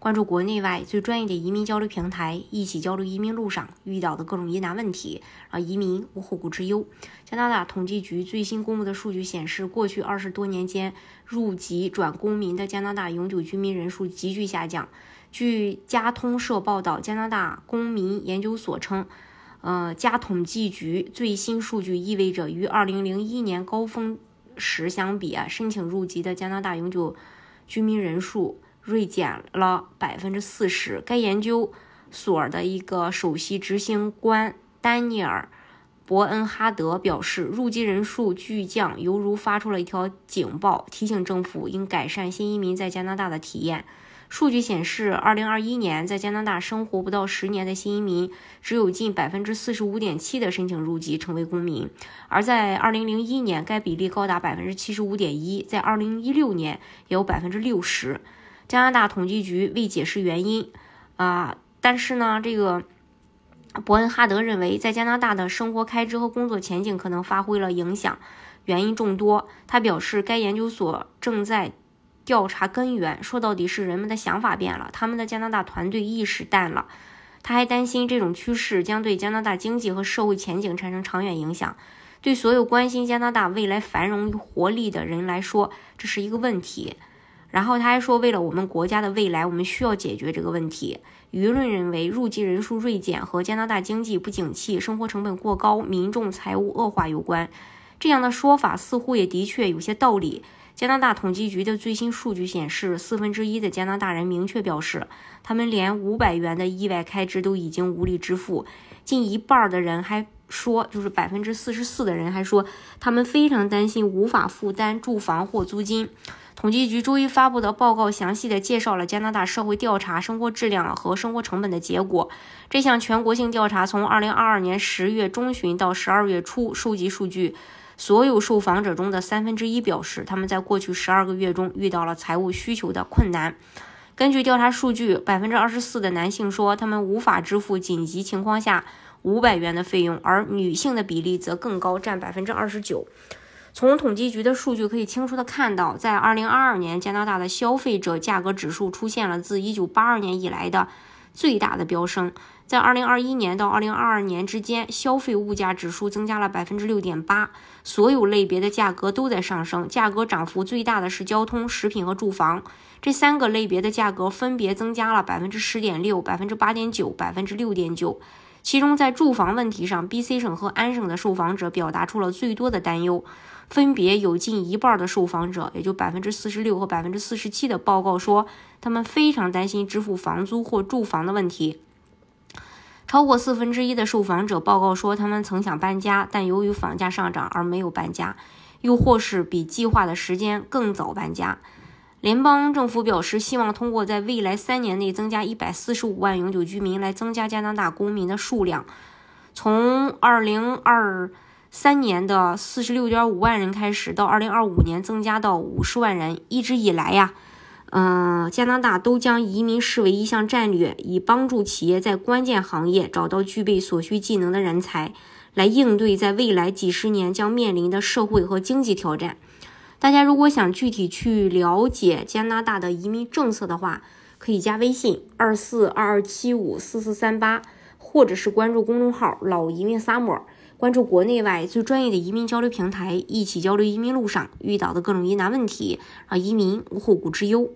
关注国内外最专业的移民交流平台，一起交流移民路上遇到的各种疑难问题，让移民无后顾之忧。加拿大统计局最新公布的数据显示，过去二十多年间，入籍转公民的加拿大永久居民人数急剧下降。据加通社报道，加拿大公民研究所称，呃，加统计局最新数据意味着，与二零零一年高峰时相比啊，申请入籍的加拿大永久居民人数。锐减了百分之四十。该研究所的一个首席执行官丹尼尔·伯恩哈德表示，入籍人数巨降犹如发出了一条警报，提醒政府应改善新移民在加拿大的体验。数据显示，二零二一年在加拿大生活不到十年的新移民只有近百分之四十五点七的申请入籍成为公民，而在二零零一年该比例高达百分之七十五点一，在二零一六年也有百分之六十。加拿大统计局未解释原因，啊，但是呢，这个伯恩哈德认为，在加拿大的生活开支和工作前景可能发挥了影响，原因众多。他表示，该研究所正在调查根源，说到底是人们的想法变了，他们的加拿大团队意识淡了。他还担心这种趋势将对加拿大经济和社会前景产生长远影响。对所有关心加拿大未来繁荣与活力的人来说，这是一个问题。然后他还说，为了我们国家的未来，我们需要解决这个问题。舆论认为，入籍人数锐减和加拿大经济不景气、生活成本过高、民众财务恶化有关。这样的说法似乎也的确有些道理。加拿大统计局的最新数据显示，四分之一的加拿大人明确表示，他们连五百元的意外开支都已经无力支付。近一半的人还说，就是百分之四十四的人还说，他们非常担心无法负担住房或租金。统计局周一发布的报告详细的介绍了加拿大社会调查生活质量和生活成本的结果。这项全国性调查从2022年10月中旬到12月初收集数据。所有受访者中的三分之一表示，他们在过去12个月中遇到了财务需求的困难。根据调查数据，百分之二十四的男性说他们无法支付紧急情况下五百元的费用，而女性的比例则更高，占百分之二十九。从统计局的数据可以清楚地看到，在2022年，加拿大的消费者价格指数出现了自1982年以来的最大的飙升。在2021年到2022年之间，消费物价指数增加了6.8%，所有类别的价格都在上升。价格涨幅最大的是交通、食品和住房，这三个类别的价格分别增加了10.6%、8.9%、6.9%。其中，在住房问题上，BC 省和安省的受访者表达出了最多的担忧。分别有近一半的受访者，也就百分之四十六和百分之四十七的报告说，他们非常担心支付房租或住房的问题。超过四分之一的受访者报告说，他们曾想搬家，但由于房价上涨而没有搬家，又或是比计划的时间更早搬家。联邦政府表示，希望通过在未来三年内增加一百四十五万永久居民，来增加加拿大公民的数量。从二零二三年的四十六点五万人开始，到二零二五年增加到五十万人。一直以来呀，嗯，加拿大都将移民视为一项战略，以帮助企业在关键行业找到具备所需技能的人才，来应对在未来几十年将面临的社会和经济挑战。大家如果想具体去了解加拿大的移民政策的话，可以加微信二四二二七五四四三八，或者是关注公众号“老移民萨摩”。关注国内外最专业的移民交流平台，一起交流移民路上遇到的各种疑难问题，让移民无后顾之忧。